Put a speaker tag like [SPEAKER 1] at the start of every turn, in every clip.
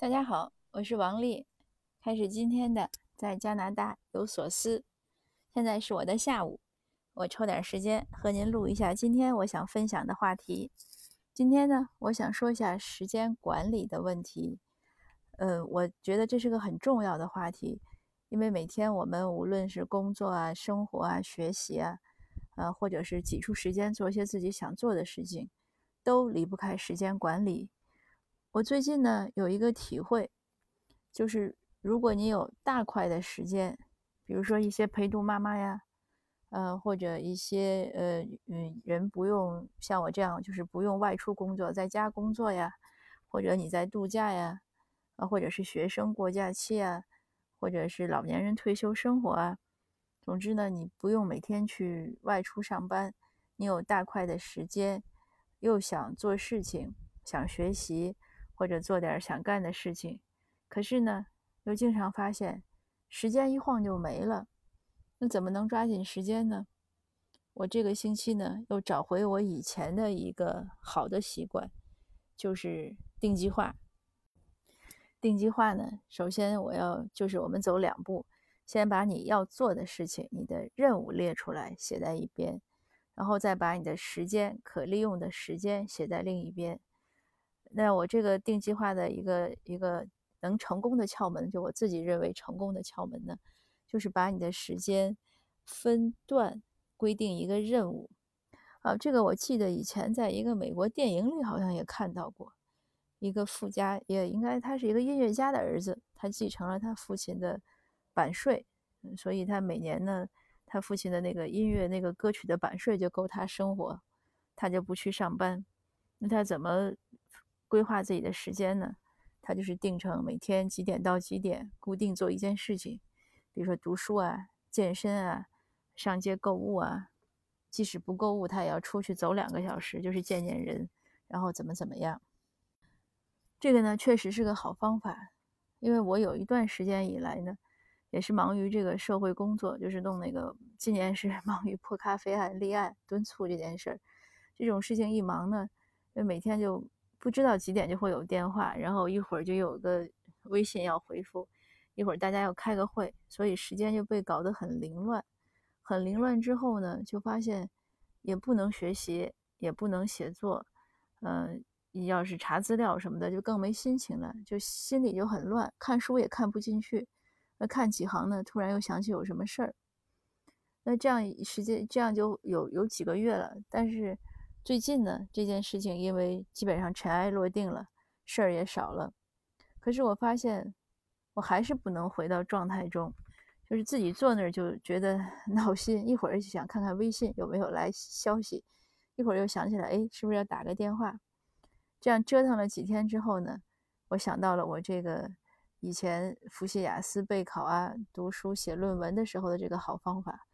[SPEAKER 1] 大家好，我是王丽，开始今天的在加拿大有所思。现在是我的下午，我抽点时间和您录一下今天我想分享的话题。今天呢，我想说一下时间管理的问题。呃，我觉得这是个很重要的话题，因为每天我们无论是工作啊、生活啊、学习啊，呃，或者是挤出时间做一些自己想做的事情，都离不开时间管理。我最近呢有一个体会，就是如果你有大块的时间，比如说一些陪读妈妈呀，呃，或者一些呃嗯人不用像我这样，就是不用外出工作，在家工作呀，或者你在度假呀，啊，或者是学生过假期啊，或者是老年人退休生活啊，总之呢，你不用每天去外出上班，你有大块的时间，又想做事情，想学习。或者做点想干的事情，可是呢，又经常发现时间一晃就没了。那怎么能抓紧时间呢？我这个星期呢，又找回我以前的一个好的习惯，就是定计划。定计划呢，首先我要就是我们走两步，先把你要做的事情、你的任务列出来，写在一边，然后再把你的时间可利用的时间写在另一边。那我这个定计划的一个一个能成功的窍门，就我自己认为成功的窍门呢，就是把你的时间分段规定一个任务。啊，这个我记得以前在一个美国电影里好像也看到过，一个富家也应该他是一个音乐家的儿子，他继承了他父亲的版税，所以他每年呢，他父亲的那个音乐那个歌曲的版税就够他生活，他就不去上班。那他怎么？规划自己的时间呢，他就是定成每天几点到几点固定做一件事情，比如说读书啊、健身啊、上街购物啊，即使不购物，他也要出去走两个小时，就是见见人，然后怎么怎么样。这个呢，确实是个好方法，因为我有一段时间以来呢，也是忙于这个社会工作，就是弄那个，今年是 忙于破咖啡案立案敦促这件事儿，这种事情一忙呢，就每天就。不知道几点就会有电话，然后一会儿就有个微信要回复，一会儿大家要开个会，所以时间就被搞得很凌乱。很凌乱之后呢，就发现也不能学习，也不能写作，嗯，要是查资料什么的就更没心情了，就心里就很乱，看书也看不进去。那看几行呢，突然又想起有什么事儿。那这样时间这样就有有几个月了，但是。最近呢，这件事情因为基本上尘埃落定了，事儿也少了。可是我发现，我还是不能回到状态中，就是自己坐那儿就觉得 闹心，一会儿就想看看微信有没有来消息，一会儿又想起来，哎，是不是要打个电话？这样折腾了几天之后呢，我想到了我这个以前复习雅思、备考啊、读书写论文的时候的这个好方法，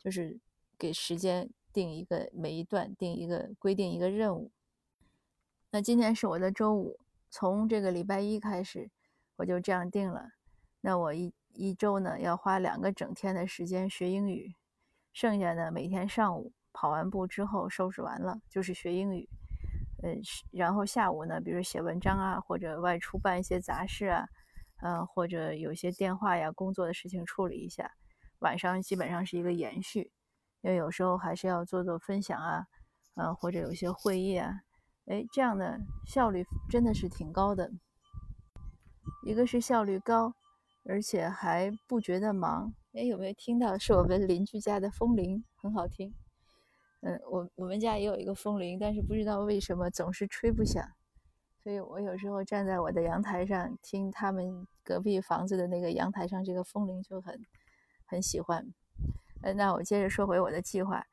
[SPEAKER 1] 就是给时间。定一个每一段定一个规定一个任务。那今天是我的周五，从这个礼拜一开始，我就这样定了。那我一一周呢要花两个整天的时间学英语，剩下的每天上午跑完步之后收拾完了就是学英语。呃，然后下午呢，比如写文章啊，或者外出办一些杂事啊，呃，或者有些电话呀、工作的事情处理一下。晚上基本上是一个延续。因为有时候还是要做做分享啊，呃，或者有些会议啊，哎，这样的效率真的是挺高的。一个是效率高，而且还不觉得忙。哎，有没有听到？是我们邻居家的风铃，很好听。嗯，我我们家也有一个风铃，但是不知道为什么总是吹不响，所以我有时候站在我的阳台上听他们隔壁房子的那个阳台上这个风铃就很很喜欢。呃，那我接着说回我的计划。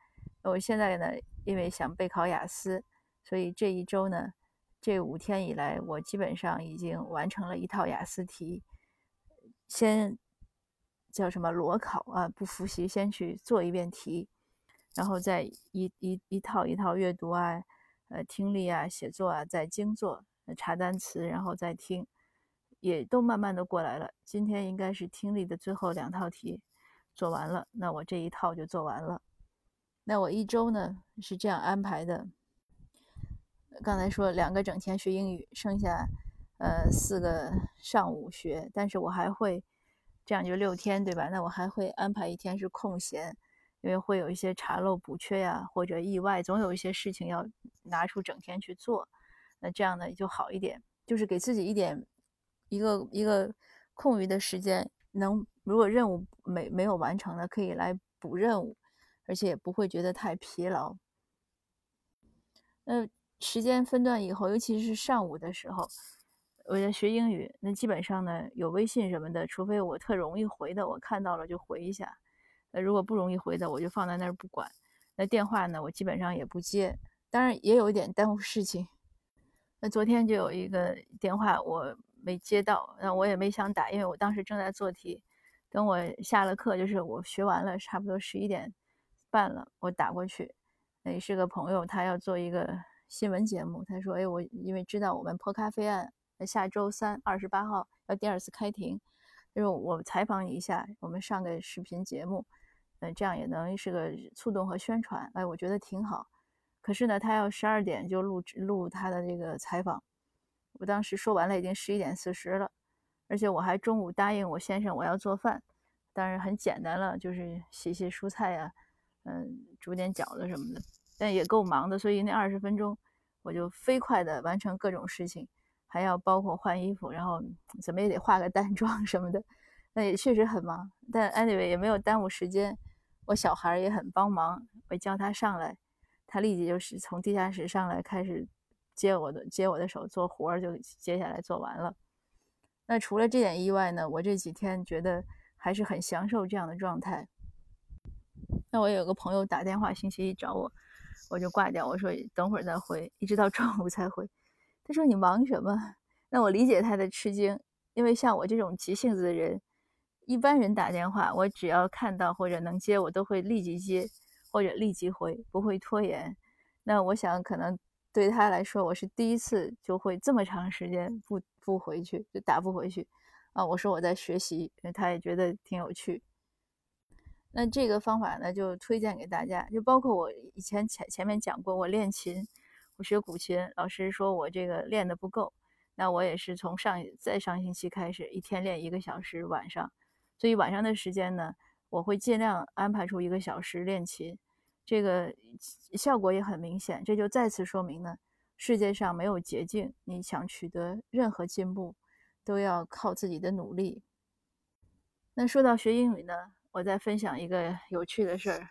[SPEAKER 1] 我现在呢，因为想备考雅思，所以这一周呢，这五天以来，我基本上已经完成了一套雅思题。先叫什么裸考啊？不复习，先去做一遍题，然后再一一一套一套阅读啊，呃，听力啊，写作啊，再精做，查单词，然后再听，也都慢慢的过来了。今天应该是听力的最后两套题。做完了，那我这一套就做完了。那我一周呢是这样安排的。刚才说两个整天学英语，剩下呃，四个上午学，但是我还会这样就六天，对吧？那我还会安排一天是空闲，因为会有一些查漏补缺呀，或者意外，总有一些事情要拿出整天去做。那这样呢就好一点，就是给自己一点一个一个空余的时间，能如果任务没没有完成的，可以来补任务，而且也不会觉得太疲劳。那时间分段以后，尤其是上午的时候，我在学英语，那基本上呢有微信什么的，除非我特容易回的，我看到了就回一下。那如果不容易回的，我就放在那儿不管。那电话呢，我基本上也不接，当然也有一点耽误事情。那昨天就有一个电话我没接到，那我也没想打，因为我当时正在做题。等我下了课，就是我学完了，差不多十一点半了，我打过去。那是个朋友，他要做一个新闻节目。他说：“哎，我因为知道我们破咖啡案下周三二十八号要第二次开庭，他说我采访你一下，我们上个视频节目，嗯，这样也能是个促动和宣传。哎，我觉得挺好。”可是呢，他要十二点就录录他的这个采访，我当时说完了，已经十一点四十了，而且我还中午答应我先生我要做饭，当然很简单了，就是洗洗蔬菜呀，嗯，煮点饺子什么的，但也够忙的，所以那二十分钟我就飞快的完成各种事情，还要包括换衣服，然后怎么也得化个淡妆什么的，那也确实很忙，但 anyway 也没有耽误时间，我小孩也很帮忙，我叫他上来。他立即就是从地下室上来，开始接我的接我的手做活儿，就接下来做完了。那除了这点意外呢，我这几天觉得还是很享受这样的状态。那我有个朋友打电话星期一找我，我就挂掉，我说等会儿再回，一直到中午才回。他说你忙什么？那我理解他的吃惊，因为像我这种急性子的人，一般人打电话，我只要看到或者能接，我都会立即接。或者立即回，不会拖延。那我想，可能对他来说，我是第一次就会这么长时间不不回去，就打不回去啊。我说我在学习，他也觉得挺有趣。那这个方法呢，就推荐给大家。就包括我以前前前面讲过，我练琴，我学古琴，老师说我这个练的不够。那我也是从上再上星期开始，一天练一个小时晚上。所以晚上的时间呢。我会尽量安排出一个小时练琴，这个效果也很明显。这就再次说明呢，世界上没有捷径，你想取得任何进步，都要靠自己的努力。那说到学英语呢，我再分享一个有趣的事儿。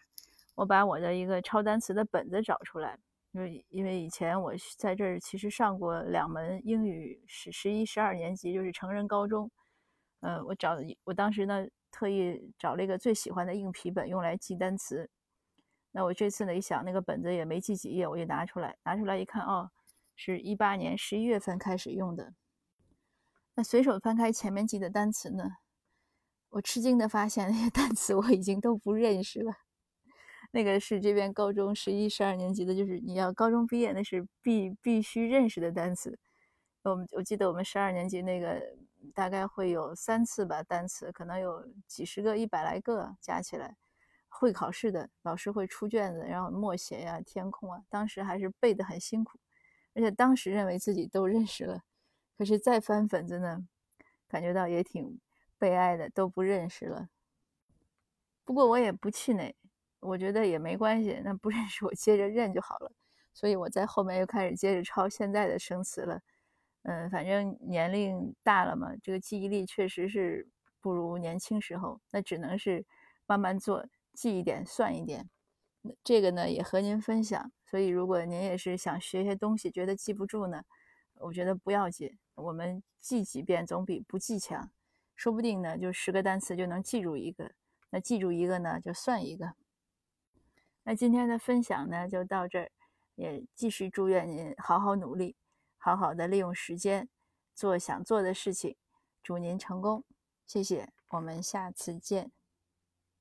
[SPEAKER 1] 我把我的一个抄单词的本子找出来，因为因为以前我在这儿其实上过两门英语，十十一、十二年级，就是成人高中。呃，我找我当时呢。特意找了一个最喜欢的硬皮本用来记单词。那我这次呢一想，那个本子也没记几页，我就拿出来，拿出来一看，哦，是一八年十一月份开始用的。那随手翻开前面记的单词呢，我吃惊的发现那些单词我已经都不认识了。那个是这边高中十一、十二年级的，就是你要高中毕业，那是必必须认识的单词。我们我记得我们十二年级那个。大概会有三次吧，单词可能有几十个、一百来个加起来。会考试的老师会出卷子，然后默写呀、填空啊。当时还是背得很辛苦，而且当时认为自己都认识了，可是再翻本子呢，感觉到也挺悲哀的，都不认识了。不过我也不气馁，我觉得也没关系，那不认识我接着认就好了。所以我在后面又开始接着抄现在的生词了。嗯，反正年龄大了嘛，这个记忆力确实是不如年轻时候。那只能是慢慢做，记一点算一点。这个呢也和您分享。所以如果您也是想学些东西，觉得记不住呢，我觉得不要紧。我们记几遍总比不记强。说不定呢，就十个单词就能记住一个。那记住一个呢，就算一个。那今天的分享呢就到这儿，也继续祝愿您好好努力。好好的利用时间做想做的事情，祝您成功，谢谢，我们下次见。